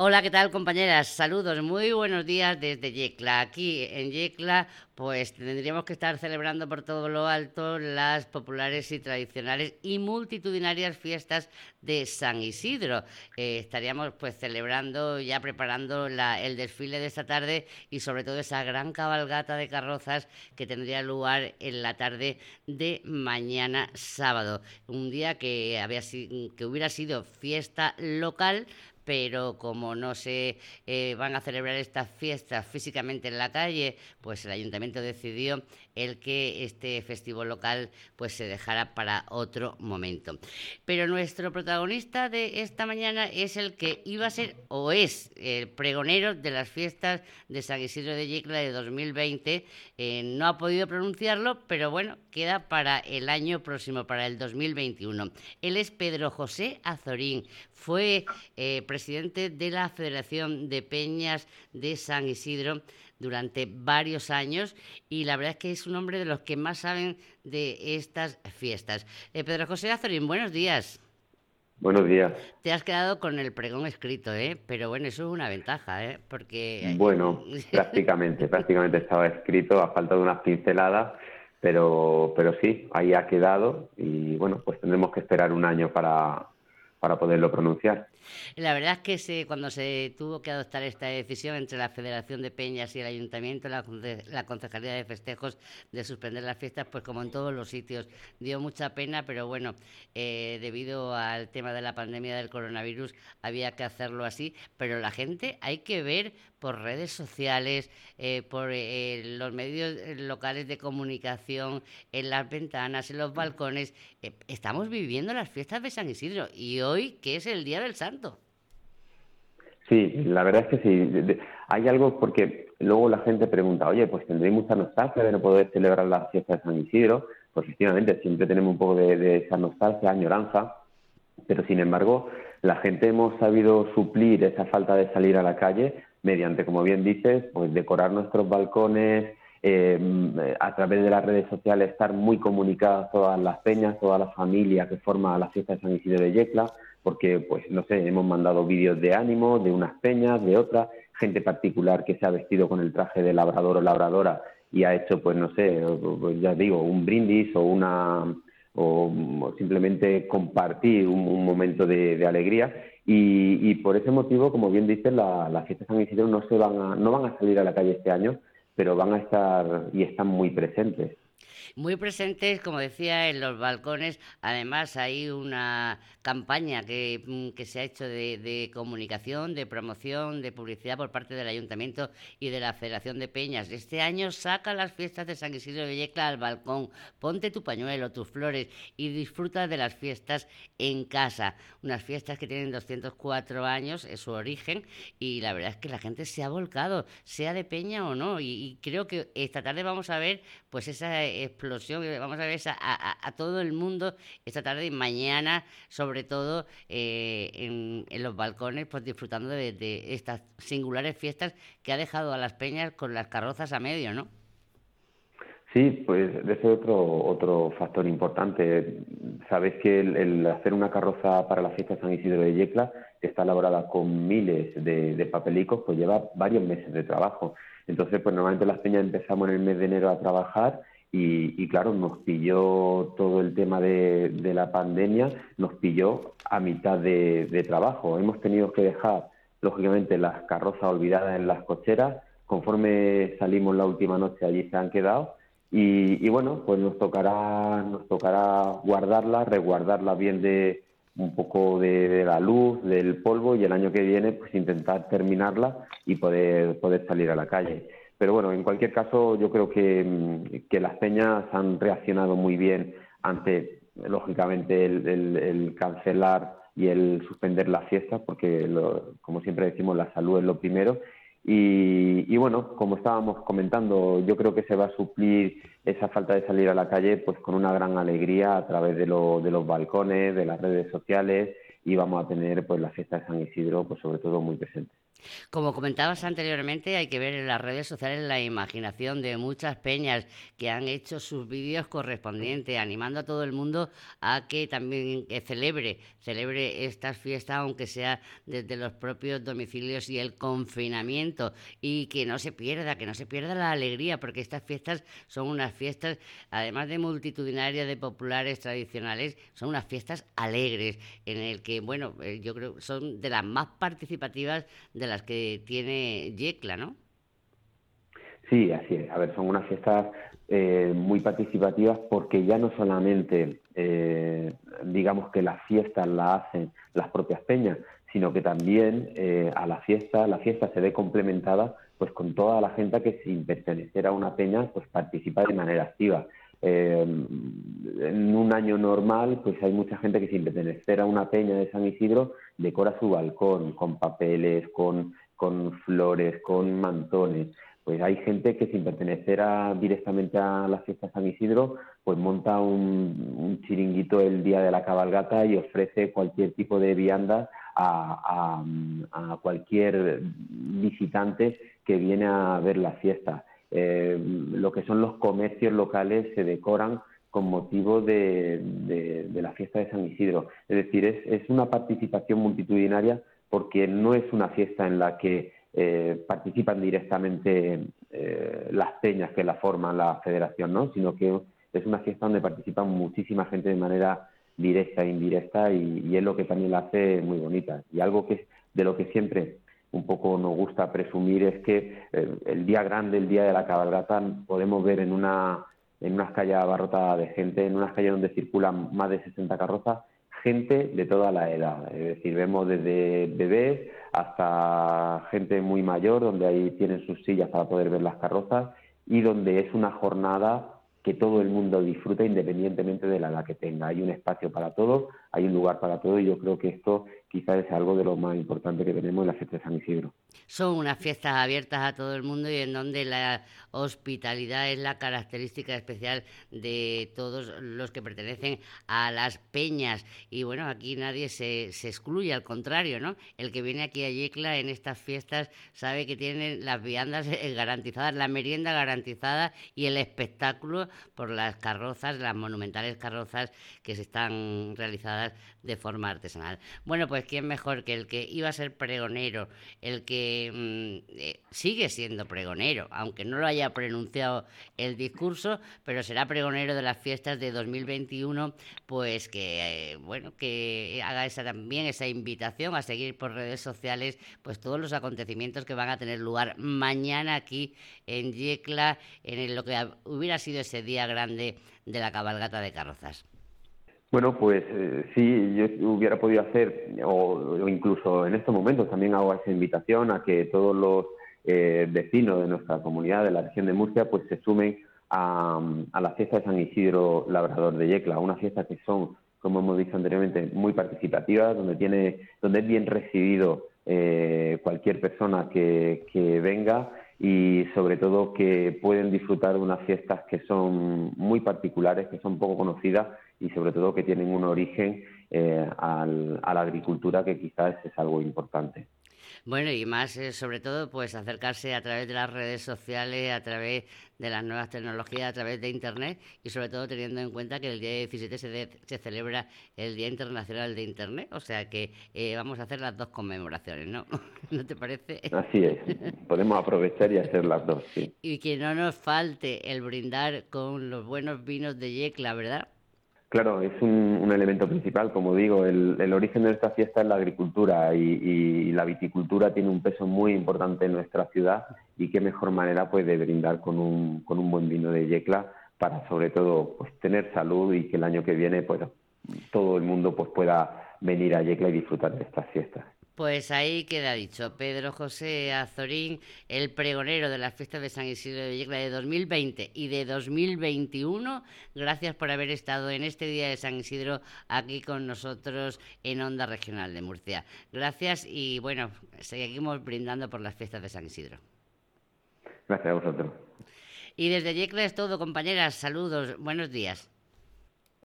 Hola, ¿qué tal compañeras? Saludos, muy buenos días desde Yecla. Aquí en Yecla, pues tendríamos que estar celebrando por todo lo alto las populares y tradicionales y multitudinarias fiestas de San Isidro. Eh, estaríamos pues celebrando, ya preparando el desfile de esta tarde y sobre todo esa gran cabalgata de carrozas que tendría lugar en la tarde de mañana sábado. Un día que, había, que hubiera sido fiesta local, pero como no se eh, van a celebrar estas fiestas físicamente en la calle, pues el ayuntamiento decidió el que este festivo local pues se dejara para otro momento. Pero nuestro protagonista de esta mañana es el que iba a ser o es el pregonero de las fiestas de San Isidro de Yecla de 2020. Eh, no ha podido pronunciarlo, pero bueno, queda para el año próximo, para el 2021. Él es Pedro José Azorín, fue eh, presidente de la Federación de Peñas de San Isidro durante varios años y la verdad es que es un hombre de los que más saben de estas fiestas. Eh, Pedro José Azorín, buenos días. Buenos días. Te has quedado con el pregón escrito, ¿eh? Pero bueno, eso es una ventaja, ¿eh? Porque... Bueno, prácticamente, prácticamente estaba escrito, ha faltado unas pinceladas, pero, pero sí, ahí ha quedado y bueno, pues tendremos que esperar un año para, para poderlo pronunciar. La verdad es que cuando se tuvo que adoptar esta decisión entre la Federación de Peñas y el Ayuntamiento, la, la Concejalía de Festejos, de suspender las fiestas, pues como en todos los sitios, dio mucha pena, pero bueno, eh, debido al tema de la pandemia del coronavirus, había que hacerlo así. Pero la gente hay que ver por redes sociales, eh, por eh, los medios locales de comunicación, en las ventanas, en los balcones. estamos viviendo las fiestas de San Isidro y hoy, que es el Día del Santo. Sí, la verdad es que sí. Hay algo porque luego la gente pregunta, oye, pues tendré mucha nostalgia de no poder celebrar la fiesta de San Isidro. Pues efectivamente, siempre tenemos un poco de, esa nostalgia, añoranza, pero sin embargo, la gente hemos sabido suplir esa falta de salir a la calle mediante, como bien dices, pues decorar nuestros balcones, eh, a través de las redes sociales estar muy comunicadas todas las peñas, todas las familias que forman la fiesta de San Isidro de Yecla, porque, pues, no sé, hemos mandado vídeos de ánimo, de unas peñas, de otras, gente particular que se ha vestido con el traje de labrador o labradora y ha hecho, pues, no sé, pues, ya digo, un brindis o una o, simplemente compartir un, momento de, alegría. Y, por ese motivo, como bien dices, la fiestas de San Isidro no se van a, no van a salir a la calle este año, pero van a estar y están muy presentes muy presentes, como decía, en los balcones. Además, hay una campaña que, mm, que se ha hecho de, comunicación, de promoción, de publicidad por parte del Ayuntamiento y de la Federación de Peñas. Este año saca las fiestas de San Isidro de Yecla al balcón, ponte tu pañuelo, tus flores y disfruta de las fiestas en casa. Unas fiestas que tienen 204 años, es su origen, y la verdad es que la gente se ha volcado, sea de Peña o no. Y, y creo que esta tarde vamos a ver pues esa explosión, vamos a ver a, todo el mundo esta tarde y mañana, sobre todo eh, en, los balcones, pues disfrutando de, de, estas singulares fiestas que ha dejado a las peñas con las carrozas a medio, ¿no? Sí, pues ese es otro, otro factor importante. Sabes que el, hacer una carroza para la fiesta de San Isidro de Yecla, que está elaborada con miles de, de papelicos, pues lleva varios meses de trabajo. Entonces, pues normalmente las peñas empezamos en el mes de enero a trabajar y, claro, nos pilló todo el tema de, la pandemia, nos pilló a mitad de, trabajo. Hemos tenido que dejar, lógicamente, las carrozas olvidadas en las cocheras. Conforme salimos la última noche, allí se han quedado. Y, y bueno, pues nos tocará, nos tocará guardarlas, resguardarlas bien de, un poco de, la luz, del polvo y el año que viene pues intentar terminarla y poder, poder salir a la calle. Pero bueno, en cualquier caso yo creo que, mm, que las peñas han reaccionado muy bien ante, lógicamente, el, cancelar y el suspender las fiestas, porque como siempre decimos, la salud es lo primero y, bueno, como estábamos comentando, yo creo que se va a suplir esa falta de salir a la calle pues con una gran alegría a través de, de los balcones, de las redes sociales y vamos a tener pues la fiesta de San Isidro pues sobre todo muy presente. Como comentabas anteriormente, hay que ver en las redes sociales la imaginación de muchas peñas que han hecho sus vídeos correspondientes, animando a todo el mundo a que también celebre, celebre estas fiestas, aunque sea desde los propios domicilios y el confinamiento, y que no se pierda, que no se pierda la alegría, porque estas fiestas son unas fiestas, además de multitudinarias, de populares, tradicionales, son unas fiestas alegres, en el que, bueno, eh, yo creo que son de las más participativas de las que tiene Yecla, ¿no? Sí, así es. A ver, son unas fiestas eh, muy participativas porque ya no solamente, eh, digamos que las fiestas las hacen las propias peñas, sino que también eh, a la fiesta, la fiesta se ve complementada pues con toda la gente que sin pertenecer a una peña pues participa de manera activa. En un año normal, pues hay mucha gente que sin pertenecer a una peña de San Isidro decora su balcón con papeles, con, con flores, con mantones. Pues hay gente que sin pertenecer directamente a la fiesta San Isidro, pues monta un, chiringuito el día de la cabalgata y ofrece cualquier tipo de vianda a, cualquier visitante que viene a ver la fiesta. Eh, lo que son los comercios locales se decoran con motivo de, la fiesta de San Isidro. Es decir, es, una participación multitudinaria porque no es una fiesta en la que eh, participan directamente eh, las peñas que la forman la federación, ¿no? sino que es una fiesta donde participan muchísima gente de manera directa e indirecta y, es lo que también la hace muy bonita. Y algo que de lo que siempre un poco nos gusta presumir es que eh, el día grande, el día de la cabalgata, podemos ver en una en unas calles abarrotadas de gente, en unas calles donde circulan más de 60 carrozas, gente de toda la edad. Es decir, vemos desde bebés hasta gente muy mayor, donde ahí tienen sus sillas para poder ver las carrozas y donde es una jornada que todo el mundo disfruta independientemente de la edad que tenga. Hay un espacio para todos, hay un lugar para todo y yo creo que esto quizás es algo de lo más importante que tenemos en la fiesta de San Isidro. Son unas fiestas abiertas a todo el mundo y en donde la hospitalidad es la característica especial de todos los que pertenecen a las peñas. Y bueno, aquí nadie se, se excluye, al contrario, ¿no? El que viene aquí a Yecla en estas fiestas sabe que tienen las viandas eh, garantizadas, la merienda garantizada y el espectáculo por las carrozas, las monumentales carrozas que se están realizadas de forma artesanal. Bueno, pues quién mejor que el que iba a ser pregonero, el que mm, eh, sigue siendo pregonero, aunque no lo haya pronunciado el discurso, pero será pregonero de las fiestas de 2021, pues que eh, bueno, que haga esa también esa invitación a seguir por redes sociales pues todos los acontecimientos que van a tener lugar mañana aquí en Yecla en lo que hubiera sido ese día grande de la cabalgata de carrozas. Bueno, pues eh, sí, yo hubiera podido hacer, o, incluso en estos momentos también hago esa invitación a que todos los eh, vecinos de nuestra comunidad, de la región de Murcia, pues se sumen a, la fiesta de San Isidro Labrador de Yecla, una fiesta que son, como hemos dicho anteriormente, muy participativas, donde, tiene, donde es bien recibido eh, cualquier persona que, que venga y sobre todo que pueden disfrutar de unas fiestas que son muy particulares, que son poco conocidas y sobre todo que tienen un origen eh, a la agricultura que quizás es algo importante. Bueno, y más eh, sobre todo, pues acercarse a través de las redes sociales, a través de las nuevas tecnologías, a través de Internet y sobre todo teniendo en cuenta que el día 17 se, se celebra el Día Internacional de Internet, o sea que eh, vamos a hacer las dos conmemoraciones, ¿no? ¿No te parece? Así es, podemos aprovechar y hacer las dos, sí. Y que no nos falte el brindar con los buenos vinos de Yecla, ¿verdad? Claro, es un, elemento principal, como digo, el, origen de esta fiesta es la agricultura y, la viticultura tiene un peso muy importante en nuestra ciudad y qué mejor manera pues de brindar con un, con un buen vino de Yecla para sobre todo pues tener salud y que el año que viene pues todo el mundo pues pueda venir a Yecla y disfrutar de estas fiestas. Pues ahí queda dicho. Pedro José Azorín, el pregonero de las fiestas de San Isidro de Yecla de 2020 y de 2021. Gracias por haber estado en este día de San Isidro aquí con nosotros en Onda Regional de Murcia. Gracias y bueno, seguimos brindando por las fiestas de San Isidro. Gracias a vosotros. Y desde Yecla es todo, compañeras. Saludos. Buenos días.